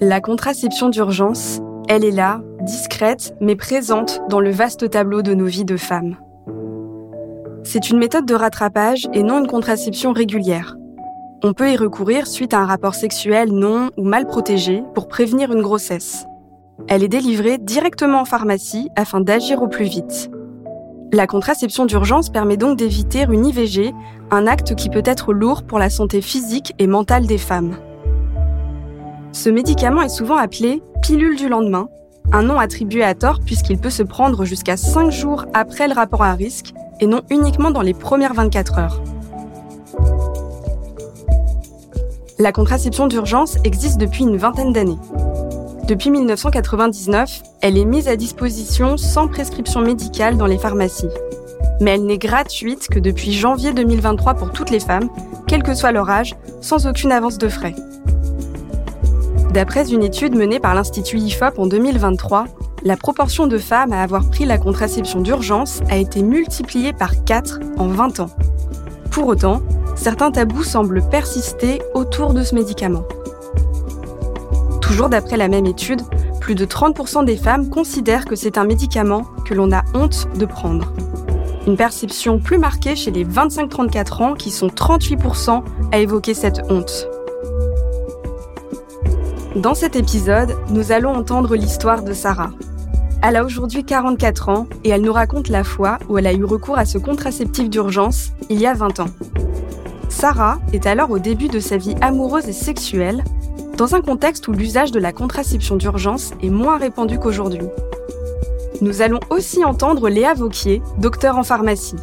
La contraception d'urgence, elle est là, discrète, mais présente dans le vaste tableau de nos vies de femmes. C'est une méthode de rattrapage et non une contraception régulière. On peut y recourir suite à un rapport sexuel non ou mal protégé pour prévenir une grossesse. Elle est délivrée directement en pharmacie afin d'agir au plus vite. La contraception d'urgence permet donc d'éviter une IVG, un acte qui peut être lourd pour la santé physique et mentale des femmes. Ce médicament est souvent appelé pilule du lendemain, un nom attribué à tort puisqu'il peut se prendre jusqu'à 5 jours après le rapport à risque et non uniquement dans les premières 24 heures. La contraception d'urgence existe depuis une vingtaine d'années. Depuis 1999, elle est mise à disposition sans prescription médicale dans les pharmacies. Mais elle n'est gratuite que depuis janvier 2023 pour toutes les femmes, quel que soit leur âge, sans aucune avance de frais. D'après une étude menée par l'Institut IFOP en 2023, la proportion de femmes à avoir pris la contraception d'urgence a été multipliée par 4 en 20 ans. Pour autant, certains tabous semblent persister autour de ce médicament. Toujours d'après la même étude, plus de 30% des femmes considèrent que c'est un médicament que l'on a honte de prendre. Une perception plus marquée chez les 25-34 ans qui sont 38% à évoquer cette honte. Dans cet épisode, nous allons entendre l'histoire de Sarah. Elle a aujourd'hui 44 ans et elle nous raconte la fois où elle a eu recours à ce contraceptif d'urgence il y a 20 ans. Sarah est alors au début de sa vie amoureuse et sexuelle dans un contexte où l'usage de la contraception d'urgence est moins répandu qu'aujourd'hui. Nous allons aussi entendre Léa Vauquier, docteur en pharmacie.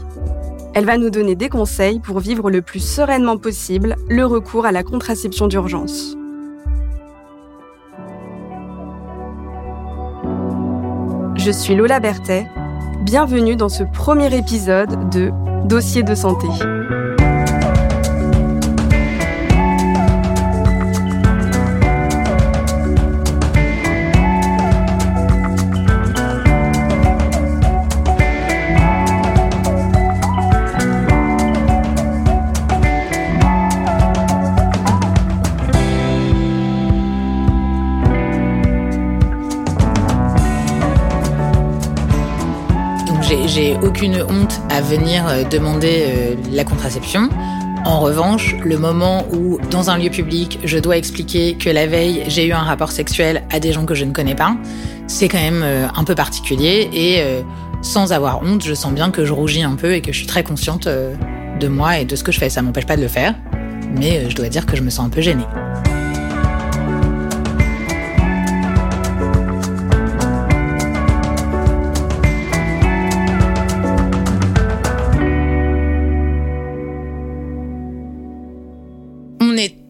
Elle va nous donner des conseils pour vivre le plus sereinement possible le recours à la contraception d'urgence. Je suis Lola Berthet. Bienvenue dans ce premier épisode de Dossier de santé. J'ai aucune honte à venir euh, demander euh, la contraception. En revanche, le moment où, dans un lieu public, je dois expliquer que la veille, j'ai eu un rapport sexuel à des gens que je ne connais pas, c'est quand même euh, un peu particulier et sans avoir honte, je sens bien que je rougis un peu et que je suis très consciente de moi et de ce que je fais. Ça m'empêche pas de le faire, mais je dois dire que je me sens un peu gênée.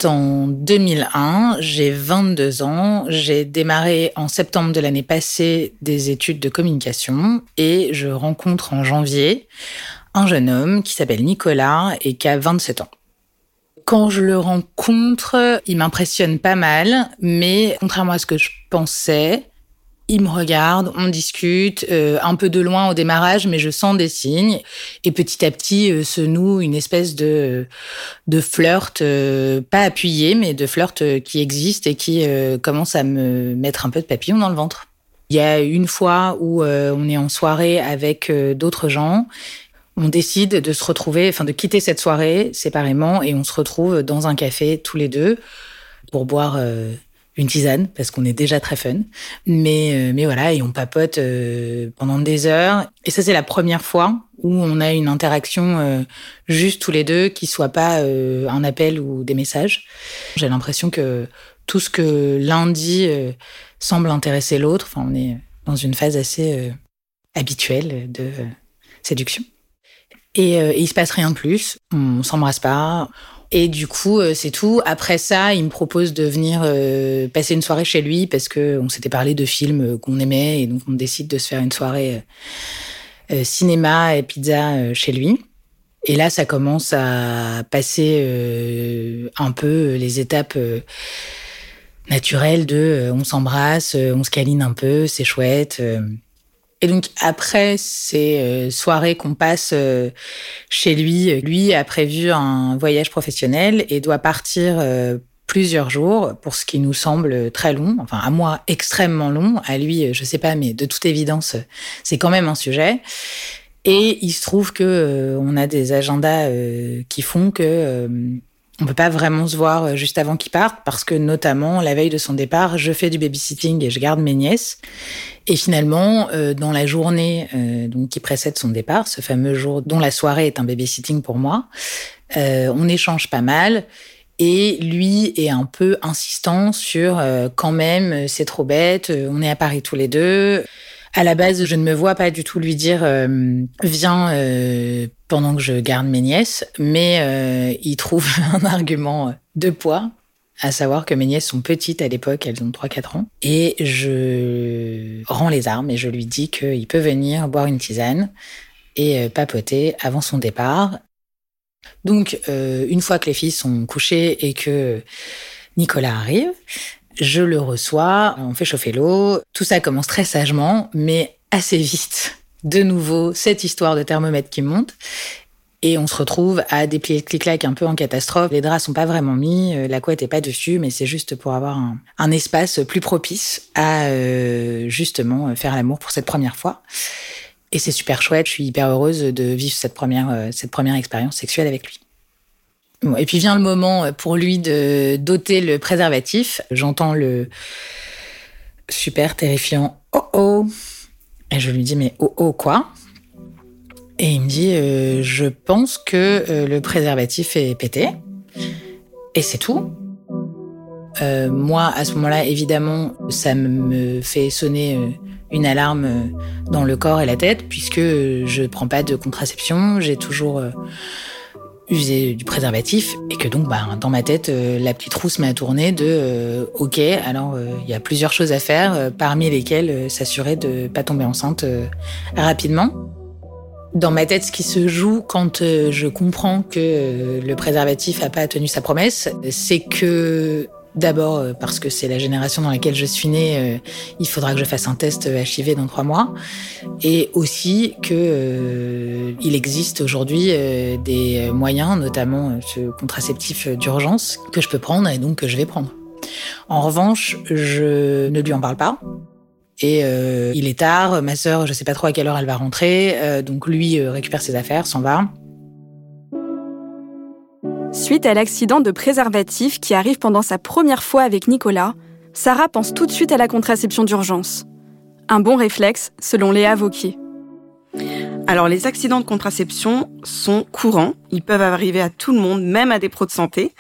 En 2001, j'ai 22 ans, j'ai démarré en septembre de l'année passée des études de communication et je rencontre en janvier un jeune homme qui s'appelle Nicolas et qui a 27 ans. Quand je le rencontre, il m'impressionne pas mal, mais contrairement à ce que je pensais, il me regarde, on discute, euh, un peu de loin au démarrage, mais je sens des signes. Et petit à petit euh, se noue une espèce de, de flirt, euh, pas appuyé, mais de flirt qui existe et qui commence à me mettre un peu de papillon dans le ventre. Il y a une fois où on est en soirée avec d'autres gens. On décide de se retrouver, enfin de quitter cette soirée séparément et on se retrouve dans un café tous les deux pour boire une tisane parce qu'on est déjà très fun. Mais, euh, mais voilà, et on papote euh, pendant des heures. Et ça, c'est la première fois où on a une interaction euh, juste tous les deux, qui soit pas un appel ou des messages. J'ai l'impression que tout ce que l'un dit semble intéresser l'autre. Enfin, on est dans une phase assez habituelle de séduction. Et, et il se passe rien de plus. On s'embrasse pas. Et du coup, euh, c'est tout. Après ça, il me propose de venir euh, passer une soirée chez lui parce que on s'était parlé de films euh, qu'on aimait et donc on décide de se faire une soirée cinéma et pizza chez lui. Et là, ça commence à passer un peu les étapes naturelles de on s'embrasse, on se câline un peu, c'est chouette. Et donc après ces euh, soirées qu'on passe euh, chez lui, lui a prévu un voyage professionnel et doit partir euh, plusieurs jours pour ce qui nous semble très long, enfin à moi extrêmement long, à lui je sais pas, mais de toute évidence c'est quand même un sujet. Et il se trouve que euh, on a des agendas euh, qui font que euh, on peut pas vraiment se voir juste avant qu'il parte parce que notamment la veille de son départ, je fais du babysitting et je garde mes nièces. Et finalement, dans la journée donc qui précède son départ, ce fameux jour dont la soirée est un babysitting pour moi, on échange pas mal. Et lui est un peu insistant sur quand même, c'est trop bête, on est à Paris tous les deux. À la base, je ne me vois pas du tout lui dire euh, viens euh, pendant que je garde mes nièces, mais euh, il trouve un argument de poids, à savoir que mes nièces sont petites à l'époque, elles ont 3-4 ans, et je rends les armes et je lui dis qu'il peut venir boire une tisane et papoter avant son départ. Donc, une fois que les filles sont couchées et que Nicolas arrive, je le reçois, on fait chauffer l'eau. Tout ça commence très sagement, mais assez vite. De nouveau, cette histoire de thermomètre qui monte. Et on se retrouve à le clic-clac un peu en catastrophe. Les draps sont pas vraiment mis, euh, la couette est pas dessus, mais c'est juste pour avoir un, espace plus propice à euh, justement faire l'amour pour cette première fois. Et c'est super chouette. Je suis hyper heureuse de vivre cette première, euh, cette première expérience sexuelle avec lui et puis vient le moment pour lui de doter le préservatif. J'entends le super terrifiant oh oh. Et je lui dis mais oh oh quoi? Et il me dit euh, je pense que euh, le préservatif est pété. Et c'est tout. Euh, moi, à ce moment-là, évidemment, ça me fait sonner une alarme dans le corps et la tête, puisque je prends pas de contraception. J'ai toujours user du préservatif et que donc bah, dans ma tête euh, la petite roue se met à tourner de euh, ok alors euh, il y a plusieurs choses à faire parmi lesquelles s'assurer de pas tomber enceinte rapidement. Dans ma tête ce qui se joue quand je comprends que le préservatif a pas tenu sa promesse c'est que D'abord euh, parce que c'est la génération dans laquelle je suis née, euh, il faudra que je fasse un test HIV dans trois mois, et aussi que euh, il existe aujourd'hui des moyens, notamment ce contraceptif d'urgence que je peux prendre et donc que je vais prendre. En revanche, je ne lui en parle pas. Et il est tard, ma sœur, je sais pas trop à quelle heure elle va rentrer, donc lui récupère ses affaires, s'en va. Suite à l'accident de préservatif qui arrive pendant sa première fois avec Nicolas, Sarah pense tout de suite à la contraception d'urgence. Un bon réflexe, selon Léa Vauquier. Alors les accidents de contraception sont courants, ils peuvent arriver à tout le monde, même à des pros de santé.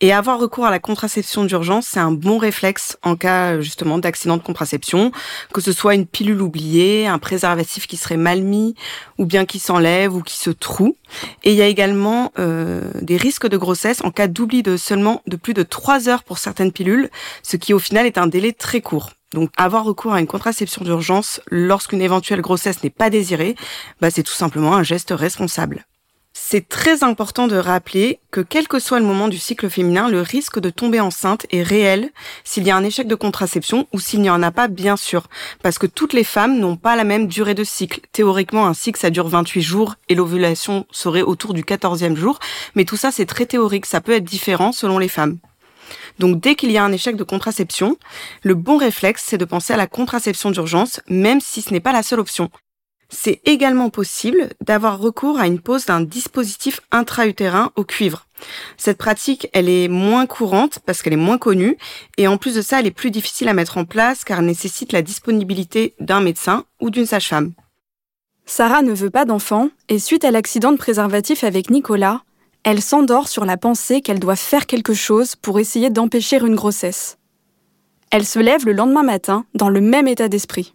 Et avoir recours à la contraception d'urgence, c'est un bon réflexe en cas justement d'accident de contraception, que ce soit une pilule oubliée, un préservatif qui serait mal mis, ou bien qui s'enlève ou qui se troue. Et il y a également euh, des risques de grossesse en cas d'oubli de seulement de plus de 3 heures pour certaines pilules, ce qui au final est un délai très court. Donc avoir recours à une contraception d'urgence lorsqu'une éventuelle grossesse n'est pas désirée, bah, c'est tout simplement un geste responsable. C'est très important de rappeler que quel que soit le moment du cycle féminin, le risque de tomber enceinte est réel s'il y a un échec de contraception ou s'il n'y en a pas, bien sûr. Parce que toutes les femmes n'ont pas la même durée de cycle. Théoriquement, un cycle, ça dure 28 jours et l'ovulation serait autour du 14e jour. Mais tout ça, c'est très théorique. Ça peut être différent selon les femmes. Donc dès qu'il y a un échec de contraception, le bon réflexe, c'est de penser à la contraception d'urgence, même si ce n'est pas la seule option. C'est également possible d'avoir recours à une pose d'un dispositif intra-utérin au cuivre. Cette pratique, elle est moins courante parce qu'elle est moins connue et en plus de ça, elle est plus difficile à mettre en place car elle nécessite la disponibilité d'un médecin ou d'une sage-femme. Sarah ne veut pas d'enfant et suite à l'accident de préservatif avec Nicolas, elle s'endort sur la pensée qu'elle doit faire quelque chose pour essayer d'empêcher une grossesse. Elle se lève le lendemain matin dans le même état d'esprit.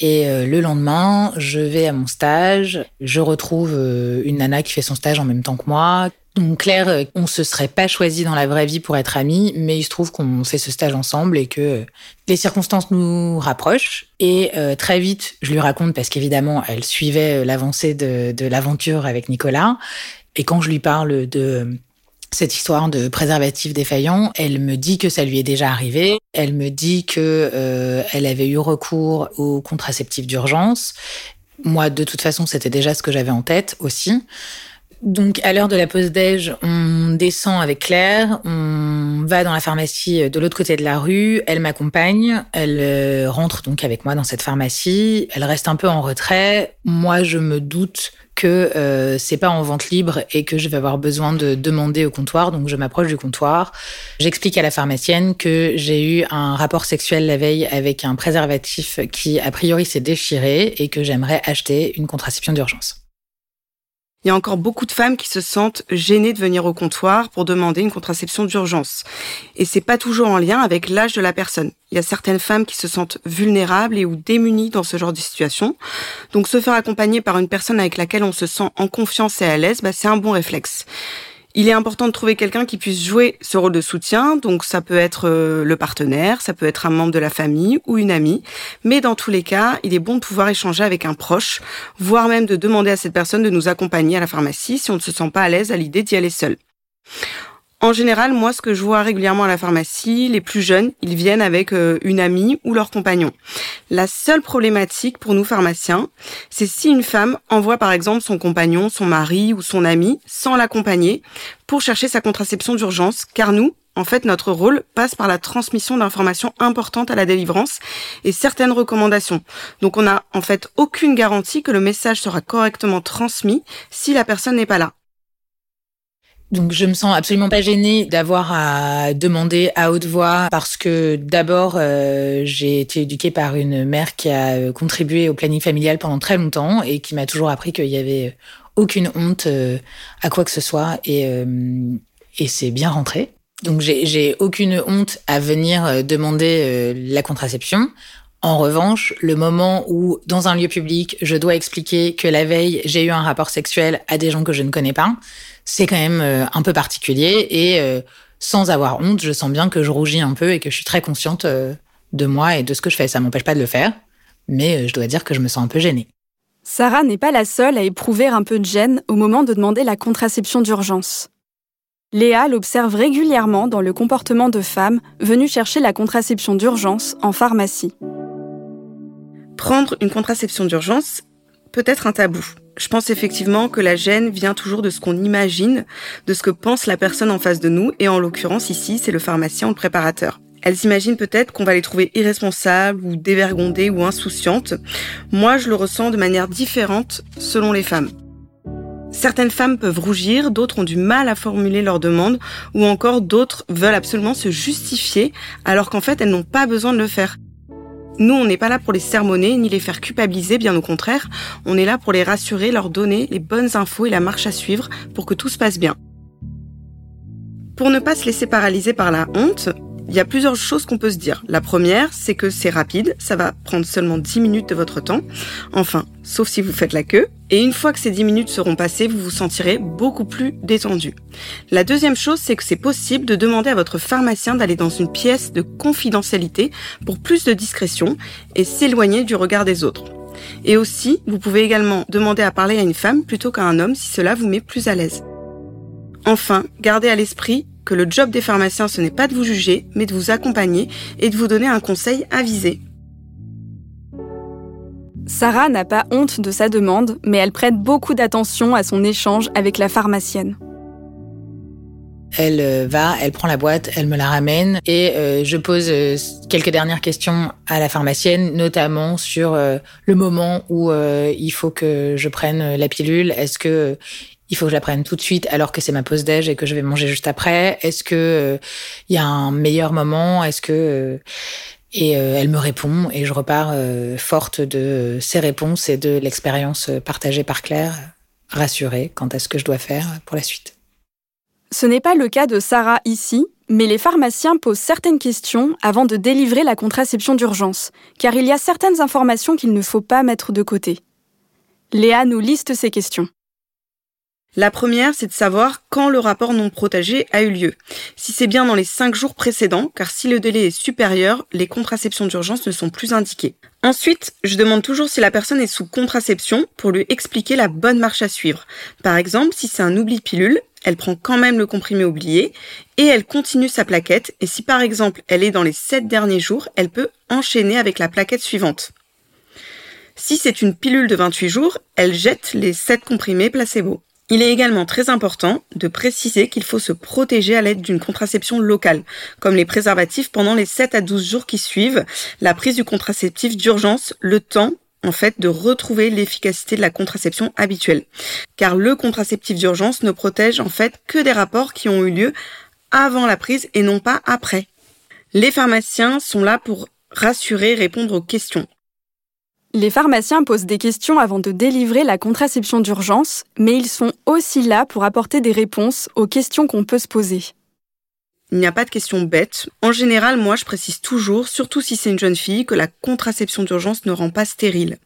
Et euh, le lendemain, je vais à mon stage, je retrouve euh, une nana qui fait son stage en même temps que moi. Donc Claire, euh, on se serait pas choisi dans la vraie vie pour être amis, mais il se trouve qu'on fait ce stage ensemble et que les circonstances nous rapprochent. Et très vite, je lui raconte parce qu'évidemment, elle suivait l'avancée de, l'aventure avec Nicolas. Et quand je lui parle de cette histoire de préservatif défaillant, elle me dit que ça lui est déjà arrivé. Elle me dit que euh, elle avait eu recours au contraceptif d'urgence. Moi, de toute façon, c'était déjà ce que j'avais en tête aussi. Donc, à l'heure de la pause déj, on descend avec Claire, on va dans la pharmacie de l'autre côté de la rue, elle m'accompagne, elle rentre donc avec moi dans cette pharmacie, elle reste un peu en retrait. Moi, je me doute que euh, c'est pas en vente libre et que je vais avoir besoin de demander au comptoir. Donc je m'approche du comptoir. J'explique à la pharmacienne que j'ai eu un rapport sexuel la veille avec un préservatif qui a priori s'est déchiré et que j'aimerais acheter une contraception d'urgence il y a encore beaucoup de femmes qui se sentent gênées de venir au comptoir pour demander une contraception d'urgence. Et c'est pas toujours en lien avec l'âge de la personne. Il y a certaines femmes qui se sentent vulnérables et ou démunies dans ce genre de situation. Donc se faire accompagner par une personne avec laquelle on se sent en confiance et à l'aise, bah, c'est un bon réflexe. Il est important de trouver quelqu'un qui puisse jouer ce rôle de soutien. Donc ça peut être euh, le partenaire, ça peut être un membre de la famille ou une amie. Mais dans tous les cas, il est bon de pouvoir échanger avec un proche, voire même de demander à cette personne de nous accompagner à la pharmacie si on ne se sent pas à l'aise à l'idée d'y aller seul. En général, moi, ce que je vois régulièrement à la pharmacie, les plus jeunes, ils viennent avec euh, une amie ou leur compagnon. La seule problématique pour nous pharmaciens, c'est si une femme envoie par exemple son compagnon, son mari ou son ami sans l'accompagner pour chercher sa contraception d'urgence, car nous, en fait, notre rôle passe par la transmission d'informations importantes à la délivrance et certaines recommandations. Donc, on n'a en fait aucune garantie que le message sera correctement transmis si la personne n'est pas là. Donc je me sens absolument pas gênée d'avoir à demander à haute voix parce que d'abord euh, j'ai été éduquée par une mère qui a euh, contribué au planning familial pendant très longtemps et qui m'a toujours appris qu'il y avait aucune honte euh, à quoi que ce soit et c'est bien rentré. Donc j'ai aucune honte à venir demander la contraception. En revanche, le moment où, dans un lieu public, je dois expliquer que la veille, j'ai eu un rapport sexuel à des gens que je ne connais pas, c'est quand même euh, un peu particulier et euh, sans avoir honte, je sens bien que je rougis un peu et que je suis très consciente euh, de moi et de ce que je fais. Ça m'empêche pas de le faire, mais je dois dire que je me sens un peu gênée. Sarah n'est pas la seule à éprouver un peu de gêne au moment de demander la contraception d'urgence. Léa l'observe régulièrement dans le comportement de femmes venues chercher la contraception d'urgence en pharmacie. Prendre une contraception d'urgence peut être un tabou je pense effectivement que la gêne vient toujours de ce qu'on imagine, de ce que pense la personne en face de nous, et en l'occurrence ici, c'est le pharmacien ou le préparateur. Elles s'imaginent peut-être qu'on va les trouver irresponsables ou dévergondées ou insouciantes. Moi, je le ressens de manière différente selon les femmes. Certaines femmes peuvent rougir, d'autres ont du mal à formuler leurs demandes, ou encore d'autres veulent absolument se justifier, alors qu'en fait elles n'ont pas besoin de le faire. Nous, on n'est pas là pour les sermonner ni les faire culpabiliser, bien au contraire, on est là pour les rassurer, leur donner les bonnes infos et la marche à suivre pour que tout se passe bien. Pour ne pas se laisser paralyser par la honte, il y a plusieurs choses qu'on peut se dire. La première, c'est que c'est rapide, ça va prendre seulement 10 minutes de votre temps. Enfin, sauf si vous faites la queue. Et une fois que ces 10 minutes seront passées, vous vous sentirez beaucoup plus détendu. La deuxième chose, c'est que c'est possible de demander à votre pharmacien d'aller dans une pièce de confidentialité pour plus de discrétion et s'éloigner du regard des autres. Et aussi, vous pouvez également demander à parler à une femme plutôt qu'à un homme si cela vous met plus à l'aise. Enfin, gardez à l'esprit que le job des pharmaciens, ce n'est pas de vous juger, mais de vous accompagner et de vous donner un conseil avisé. Sarah n'a pas honte de sa demande, mais elle prête beaucoup d'attention à son échange avec la pharmacienne. Elle euh, va, elle prend la boîte, elle me la ramène et euh, je pose euh, quelques dernières questions à la pharmacienne, notamment sur le moment où il faut que je prenne la pilule. Est-ce que il faut que je la prenne tout de suite alors que c'est ma pause déj et que je vais manger juste après? Est-ce que il y a un meilleur moment? Est-ce que et elle me répond et je repars forte de ses réponses et de l'expérience partagée par Claire, rassurée quant à ce que je dois faire pour la suite. Ce n'est pas le cas de Sarah ici, mais les pharmaciens posent certaines questions avant de délivrer la contraception d'urgence, car il y a certaines informations qu'il ne faut pas mettre de côté. Léa nous liste ces questions. La première, c'est de savoir quand le rapport non protégé a eu lieu. Si c'est bien dans les cinq jours précédents, car si le délai est supérieur, les contraceptions d'urgence ne sont plus indiquées. Ensuite, je demande toujours si la personne est sous contraception pour lui expliquer la bonne marche à suivre. Par exemple, si c'est un oubli pilule, elle prend quand même le comprimé oublié et elle continue sa plaquette. Et si par exemple elle est dans les sept derniers jours, elle peut enchaîner avec la plaquette suivante. Si c'est une pilule de 28 jours, elle jette les 7 comprimés placebo. Il est également très important de préciser qu'il faut se protéger à l'aide d'une contraception locale, comme les préservatifs pendant les 7 à 12 jours qui suivent la prise du contraceptif d'urgence, le temps en fait de retrouver l'efficacité de la contraception habituelle. Car le contraceptif d'urgence ne protège en fait que des rapports qui ont eu lieu avant la prise et non pas après. Les pharmaciens sont là pour rassurer, répondre aux questions. Les pharmaciens posent des questions avant de délivrer la contraception d'urgence, mais ils sont aussi là pour apporter des réponses aux questions qu'on peut se poser. Il n'y a pas de questions bêtes. En général, moi, je précise toujours, surtout si c'est une jeune fille, que la contraception d'urgence ne rend pas stérile.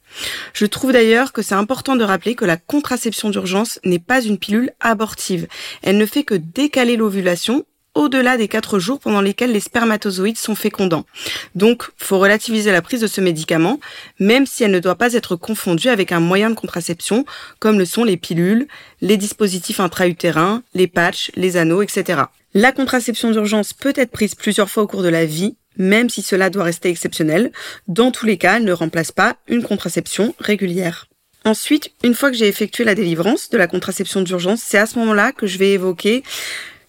Je trouve d'ailleurs que c'est important de rappeler que la contraception d'urgence n'est pas une pilule abortive. Elle ne fait que décaler l'ovulation au-delà des 4 jours pendant lesquels les spermatozoïdes sont fécondants. Donc, faut relativiser la prise de ce médicament, même si elle ne doit pas être confondue avec un moyen de contraception, comme le sont les pilules, les dispositifs intra-utérins, les patchs, les anneaux, etc. La contraception d'urgence peut être prise plusieurs fois au cours de la vie, même si cela doit rester exceptionnel. Dans tous les cas, elle ne remplace pas une contraception régulière. Ensuite, une fois que j'ai effectué la délivrance de la contraception d'urgence, c'est à ce moment-là que je vais évoquer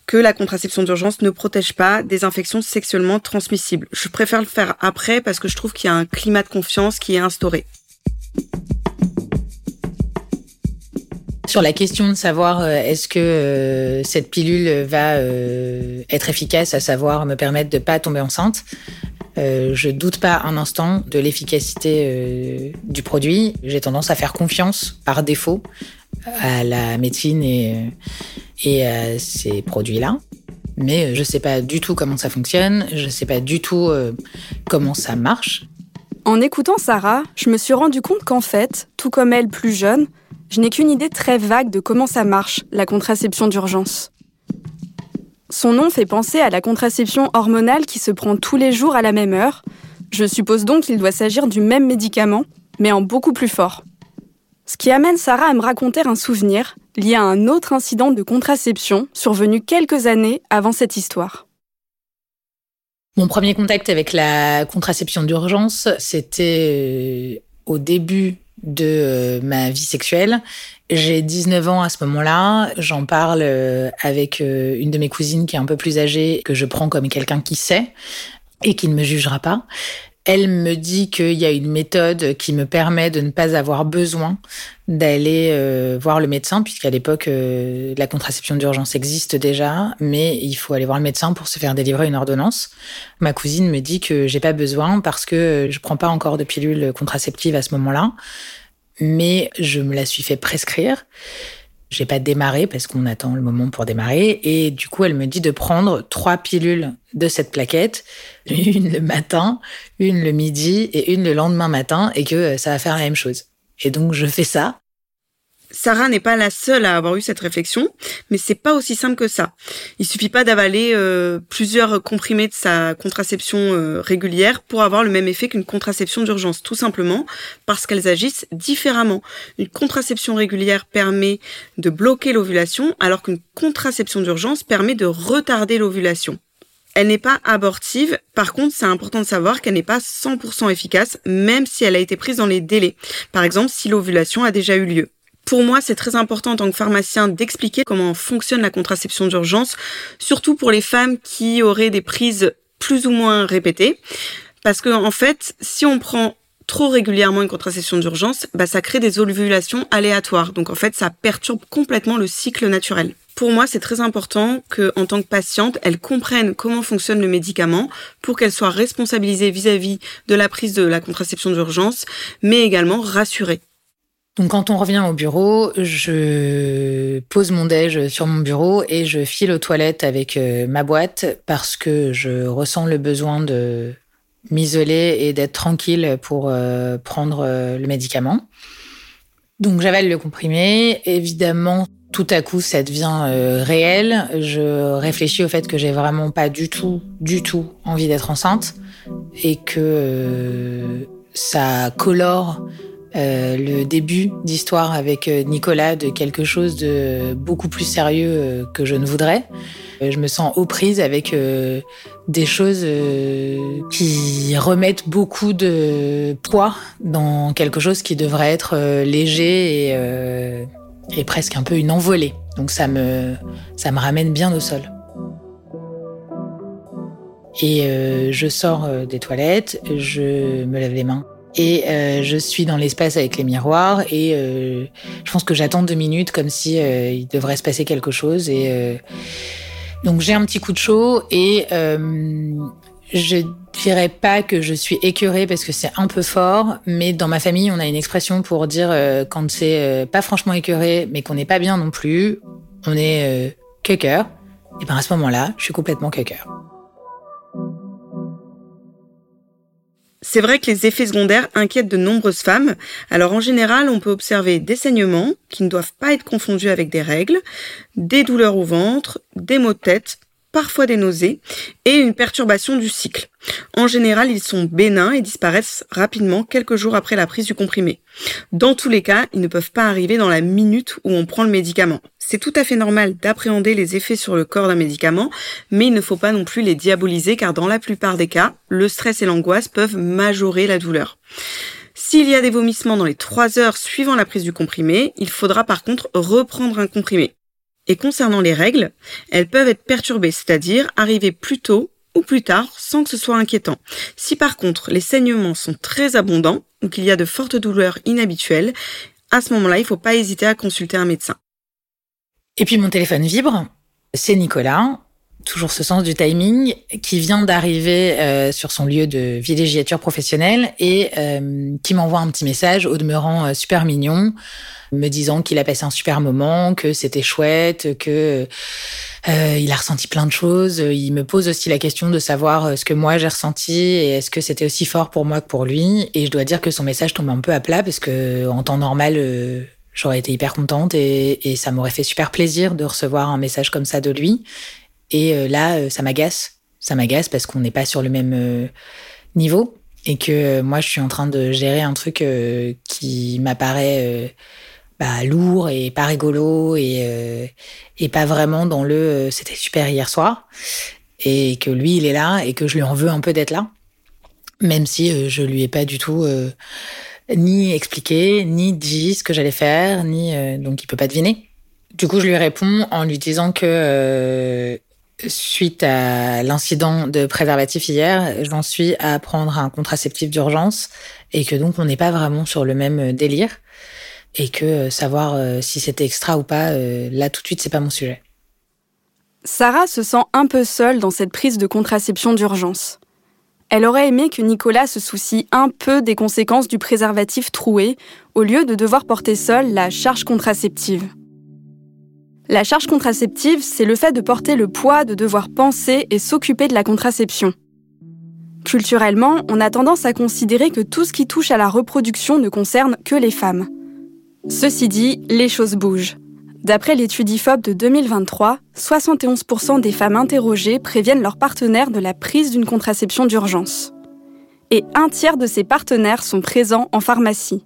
que la contraception d'urgence ne protège pas des infections sexuellement transmissibles. Je préfère le faire après parce que je trouve qu'il y a un climat de confiance qui est instauré. Sur la question de savoir euh, est-ce que euh, cette pilule va euh, être efficace, à savoir me permettre de pas tomber enceinte, je doute pas un instant de l'efficacité du produit. J'ai tendance à faire confiance par défaut à la médecine et, à ces produits-là. Mais je ne sais pas du tout comment ça fonctionne, je ne sais pas du tout euh, comment ça marche. En écoutant Sarah, je me suis rendu compte qu'en fait, tout comme elle plus jeune, je n'ai qu'une idée très vague de comment ça marche, la contraception d'urgence. Son nom fait penser à la contraception hormonale qui se prend tous les jours à la même heure. Je suppose donc qu'il doit s'agir du même médicament, mais en beaucoup plus fort. Ce qui amène Sarah à me raconter un souvenir lié à un autre incident de contraception survenu quelques années avant cette histoire. Mon premier contact avec la contraception d'urgence, c'était euh, au début de euh, ma vie sexuelle. J'ai 19 ans à ce moment-là. J'en parle euh, avec une de mes cousines qui est un peu plus âgée, que je prends comme quelqu'un qui sait et qui ne me jugera pas. Elle me dit qu'il y a une méthode qui me permet de ne pas avoir besoin d'aller euh, voir le médecin, puisqu'à l'époque, euh, la contraception d'urgence existe déjà, mais il faut aller voir le médecin pour se faire délivrer une ordonnance. Ma cousine me dit que j'ai pas besoin parce que je prends pas encore de pilule contraceptive à ce moment-là, mais je me la suis fait prescrire. J'ai pas démarré parce qu'on attend le moment pour démarrer. Et du coup, elle me dit de prendre trois pilules de cette plaquette, une le matin, une le midi et une le lendemain matin, et que ça va faire la même chose. Et donc, je fais ça. Sarah n'est pas la seule à avoir eu cette réflexion, mais c'est pas aussi simple que ça. Il suffit pas d'avaler euh, plusieurs comprimés de sa contraception euh, régulière pour avoir le même effet qu'une contraception d'urgence, tout simplement parce qu'elles agissent différemment. Une contraception régulière permet de bloquer l'ovulation, alors qu'une contraception d'urgence permet de retarder l'ovulation. Elle n'est pas abortive. Par contre, c'est important de savoir qu'elle n'est pas 100% efficace, même si elle a été prise dans les délais. Par exemple, si l'ovulation a déjà eu lieu. Pour moi, c'est très important en tant que pharmacien d'expliquer comment fonctionne la contraception d'urgence, surtout pour les femmes qui auraient des prises plus ou moins répétées. Parce que, en fait, si on prend trop régulièrement une contraception d'urgence, bah, ça crée des ovulations aléatoires. Donc, en fait, ça perturbe complètement le cycle naturel. Pour moi, c'est très important que, en tant que patiente, elle comprenne comment fonctionne le médicament pour qu'elle soit responsabilisée vis-à-vis -vis de la prise de la contraception d'urgence, mais également rassurée. Donc quand on revient au bureau, je pose mon déj sur mon bureau et je file aux toilettes avec euh, ma boîte parce que je ressens le besoin de m'isoler et d'être tranquille pour euh, prendre euh, le médicament. Donc j'avale le comprimé. Évidemment, tout à coup, ça devient réel. Je réfléchis au fait que j'ai vraiment pas du tout, du tout envie d'être enceinte et que ça colore euh, le début d'histoire avec euh, Nicolas de quelque chose de beaucoup plus sérieux euh, que je ne voudrais. Je me sens aux prises avec des choses qui remettent beaucoup de poids dans quelque chose qui devrait être léger et et presque un peu une envolée. Donc ça me, ça me ramène bien au sol. Et euh, je sors des toilettes, je me lave les mains. Et euh, je suis dans l'espace avec les miroirs et je pense que j'attends deux minutes comme si il devrait se passer quelque chose. Et donc j'ai un petit coup de chaud et je dirais pas que je suis écœurée parce que c'est un peu fort, mais dans ma famille, on a une expression pour dire quand c'est pas franchement écœuré, mais qu'on n'est pas bien non plus, on est euh, Et ben à ce moment-là, je suis complètement cucker. C'est vrai que les effets secondaires inquiètent de nombreuses femmes. Alors en général, on peut observer des saignements qui ne doivent pas être confondus avec des règles, des douleurs au ventre, des maux de tête, parfois des nausées et une perturbation du cycle. En général, ils sont bénins et disparaissent rapidement quelques jours après la prise du comprimé. Dans tous les cas, ils ne peuvent pas arriver dans la minute où on prend le médicament. C'est tout à fait normal d'appréhender les effets sur le corps d'un médicament, mais il ne faut pas non plus les diaboliser car dans la plupart des cas, le stress et l'angoisse peuvent majorer la douleur. S'il y a des vomissements dans les trois heures suivant la prise du comprimé, il faudra par contre reprendre un comprimé. Et concernant les règles, elles peuvent être perturbées, c'est-à-dire arriver plus tôt ou plus tard sans que ce soit inquiétant. Si par contre les saignements sont très abondants ou qu'il y a de fortes douleurs inhabituelles, à ce moment-là, il ne faut pas hésiter à consulter un médecin. Et puis mon téléphone vibre. C'est Nicolas, toujours ce sens du timing, qui vient d'arriver euh, sur son lieu de villégiature professionnelle et euh, qui m'envoie un petit message au demeurant euh, super mignon, me disant qu'il a passé un super moment, que c'était chouette, que il a ressenti plein de choses. Il me pose aussi la question de savoir ce que moi j'ai ressenti et est-ce que c'était aussi fort pour moi que pour lui. Et je dois dire que son message tombe un peu à plat parce que en temps normal j'aurais été hyper contente et, ça m'aurait fait super plaisir de recevoir un message comme ça de lui. Et euh, là, euh, ça m'agace. Ça m'agace parce qu'on n'est pas sur le même euh, niveau et que moi, je suis en train de gérer un truc qui m'apparaît bah, lourd et pas rigolo et, et pas vraiment dans le c'était super hier soir. Et que lui, il est là et que je lui en veux un peu d'être là. Même si je lui ai pas du tout ni expliqué, ni dit ce que j'allais faire, ni euh, donc il peut pas deviner. Du coup, je lui réponds en lui disant que euh, suite à l'incident de préservatif hier, j'en suis à prendre un contraceptif d'urgence et que donc on n'est pas vraiment sur le même délire et que euh, savoir si c'était extra ou pas, là tout de suite c'est pas mon sujet. Sarah se sent un peu seule dans cette prise de contraception d'urgence. Elle aurait aimé que Nicolas se soucie un peu des conséquences du préservatif troué, au lieu de devoir porter seul la charge contraceptive. La charge contraceptive, c'est le fait de porter le poids de devoir penser et s'occuper de la contraception. Culturellement, on a tendance à considérer que tout ce qui touche à la reproduction ne concerne que les femmes. Ceci dit, les choses bougent. D'après l'étude IFOP de 2023, 71% des femmes interrogées préviennent leurs partenaires de la prise d'une contraception d'urgence. Et un tiers de ces partenaires sont présents en pharmacie.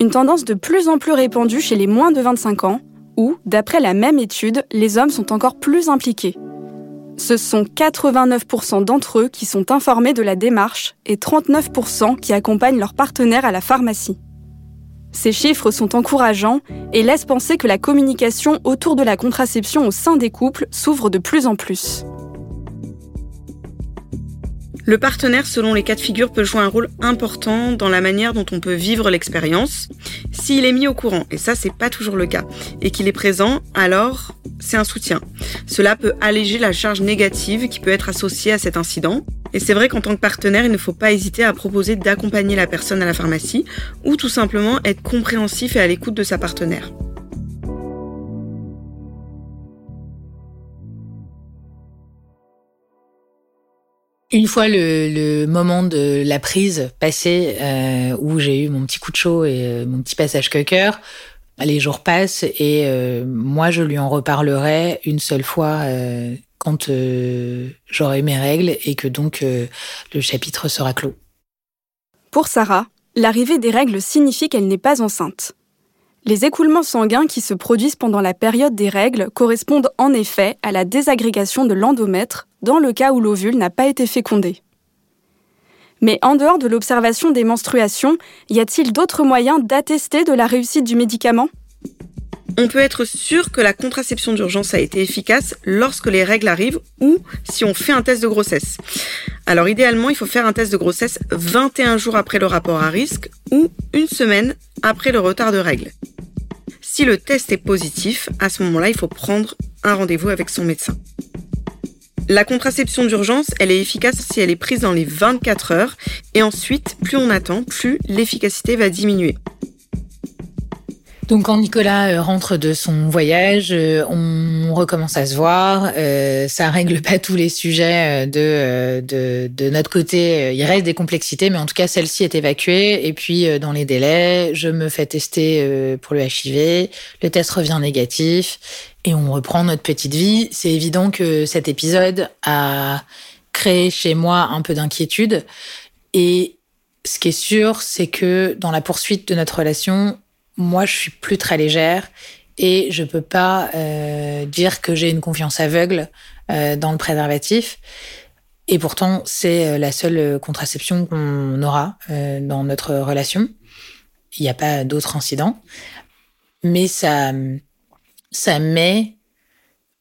Une tendance de plus en plus répandue chez les moins de 25 ans, où, d'après la même étude, les hommes sont encore plus impliqués. Ce sont 89% d'entre eux qui sont informés de la démarche et 39% qui accompagnent leurs partenaires à la pharmacie. Ces chiffres sont encourageants et laissent penser que la communication autour de la contraception au sein des couples s'ouvre de plus en plus. Le partenaire, selon les cas de figure, peut jouer un rôle important dans la manière dont on peut vivre l'expérience. S'il est mis au courant, et ça c'est pas toujours le cas, et qu'il est présent, alors c'est un soutien. Cela peut alléger la charge négative qui peut être associée à cet incident. Et c'est vrai qu'en tant que partenaire, il ne faut pas hésiter à proposer d'accompagner la personne à la pharmacie ou tout simplement être compréhensif et à l'écoute de sa partenaire. Une fois le, moment de la prise passé, euh, où j'ai eu mon petit coup de chaud et euh, mon petit passage cœur, les jours passent et euh, moi je lui en reparlerai une seule fois quand j'aurai mes règles et que donc le chapitre sera clos. Pour Sarah, l'arrivée des règles signifie qu'elle n'est pas enceinte. Les écoulements sanguins qui se produisent pendant la période des règles correspondent en effet à la désagrégation de l'endomètre dans le cas où l'ovule n'a pas été fécondé. Mais en dehors de l'observation des menstruations, y a-t-il d'autres moyens d'attester de la réussite du médicament? On peut être sûr que la contraception d'urgence a été efficace lorsque les règles arrivent ou si on fait un test de grossesse. Alors idéalement, il faut faire un test de grossesse 21 jours après le rapport à risque ou une semaine après le retard de règles. Si le test est positif, à ce moment-là, il faut prendre un rendez-vous avec son médecin. La contraception d'urgence, elle est efficace si elle est prise dans les 24 heures et ensuite, plus on attend, plus l'efficacité va diminuer. Donc quand Nicolas euh, rentre de son voyage, euh, on recommence à se voir. Euh, ça règle pas tous les sujets de, de, de notre côté. Il reste des complexités, mais en tout cas celle-ci est évacuée. Et puis dans les délais, je me fais tester pour le HIV. Le test revient négatif et on reprend notre petite vie. C'est évident que cet épisode a créé chez moi un peu d'inquiétude. Et ce qui est sûr, c'est que dans la poursuite de notre relation, moi, je suis plus très légère et je peux pas euh, dire que j'ai une confiance aveugle euh, dans le préservatif. Et pourtant, c'est euh, la seule contraception qu'on aura dans notre relation. Il n'y a pas d'autres incidents. Mais ça, ça met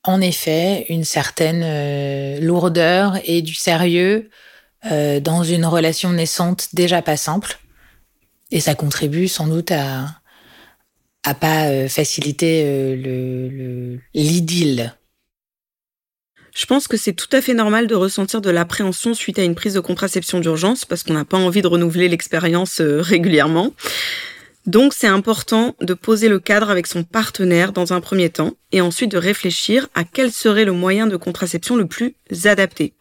en effet une certaine lourdeur et du sérieux dans une relation naissante déjà pas simple. Et ça contribue sans doute à, euh, euh. Je pense que c'est tout à fait normal de ressentir de l'appréhension suite à une prise de contraception d'urgence parce qu'on n'a pas envie de renouveler l'expérience euh, régulièrement. Donc c'est important de poser le cadre avec son partenaire dans un premier temps et ensuite de réfléchir à quel serait le moyen de contraception le plus adapté.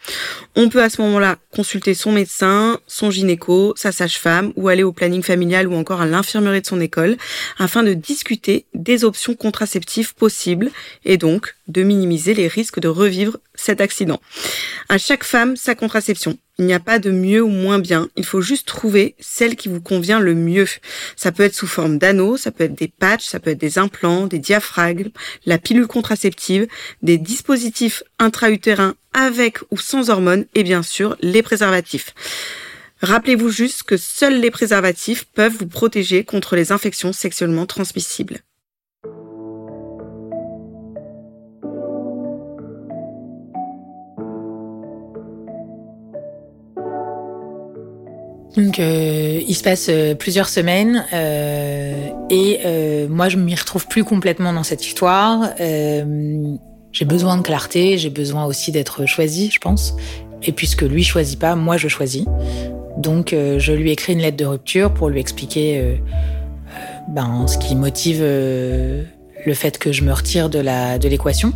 On peut à ce moment-là consulter son médecin, son gynéco, sa sage-femme ou aller au planning familial ou encore à l'infirmerie de son école afin de discuter des options contraceptives possibles et donc de minimiser les risques de revivre cet accident. À chaque femme, sa contraception. Il n'y a pas de mieux ou moins bien. Il faut juste trouver celle qui vous convient le mieux. Ça peut être sous forme d'anneaux, ça peut être des patchs, ça peut être des implants, des diaphragmes, pilule contraceptive, des dispositifs intra-utérins avec ou sans hormones et bien sûr les préservatifs. Rappelez-vous juste que seuls les préservatifs peuvent vous protéger contre les infections sexuellement transmissibles. Donc, euh, il se passe euh, plusieurs semaines euh, et moi, je m'y retrouve plus complètement dans cette histoire. J'ai besoin de clarté, j'ai besoin aussi d'être choisie, je pense. Et puisque lui choisit pas, moi je choisis. Donc, je lui écris une lettre de rupture pour lui expliquer ben, ce qui motive le fait que je me retire de de l'équation.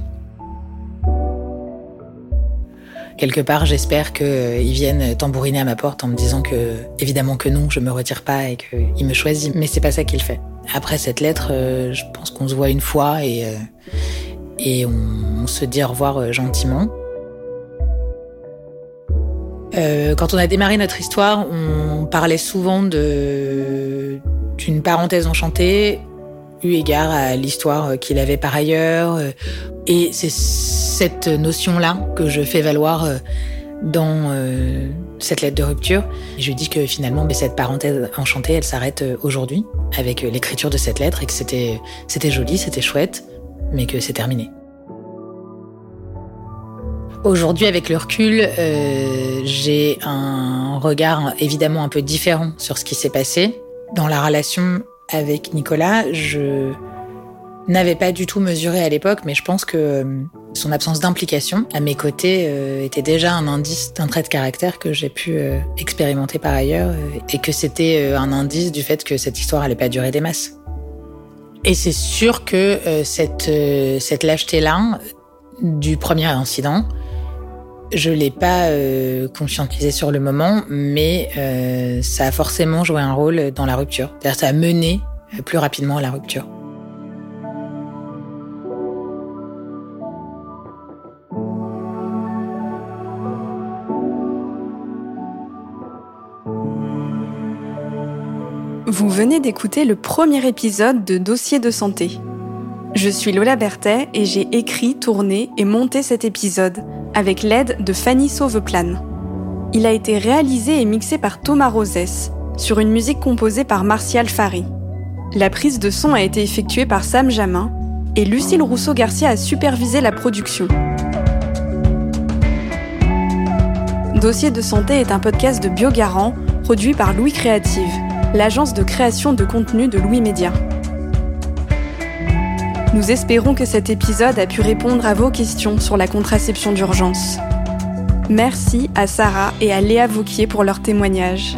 Quelque part, j'espère qu'ils euh, viennent tambouriner à ma porte en me disant que, évidemment que non, je me retire pas et qu'il me choisit. Mais c'est pas ça qu'il fait. Après cette lettre, euh, je pense qu'on se voit une fois et, euh, on, se dit au revoir gentiment. quand on a démarré notre histoire, on parlait souvent d'une parenthèse enchantée eu égard à l'histoire qu'il avait par ailleurs. Et c'est cette notion-là que je fais valoir euh, dans euh, cette lettre de rupture. je dis que finalement, mais cette parenthèse enchantée, elle s'arrête euh, aujourd'hui avec l'écriture de cette lettre et que c'était joli, c'était chouette, mais que c'est terminé. Aujourd'hui, avec le recul, j'ai un regard évidemment un peu différent sur ce qui s'est passé. Dans la relation avec Nicolas, je n'avais pas du tout mesuré à l'époque, mais je pense que euh, son absence d'implication à mes côtés euh, était déjà un indice d'un trait de caractère que j'ai pu euh, expérimenter par ailleurs et que c'était un indice du fait que cette histoire allait pas durer des masses. Et c'est sûr que cette, cette lâcheté-là du premier incident, je l'ai pas conscientisé sur le moment, mais ça a forcément joué un rôle dans la rupture. C'est-à-dire ça a mené plus rapidement à la rupture. Vous venez d'écouter le premier épisode de Dossier de santé. Je suis Lola Berthet et j'ai écrit, tourné et monté cet épisode avec l'aide de Fanny Sauveplan. Il a été réalisé et mixé par Thomas Rosès sur une musique composée par Martial Fari. La prise de son a été effectuée par Sam Jamin et Lucille Rousseau-Garcia a supervisé la production. Dossier de santé est un podcast de Biogarant produit par Louis Créative, l'agence de création de contenu de Louis Média. Nous espérons que cet épisode a pu répondre à vos questions sur la contraception d'urgence. Merci à Sarah et à Léa Vauquier pour leur témoignage.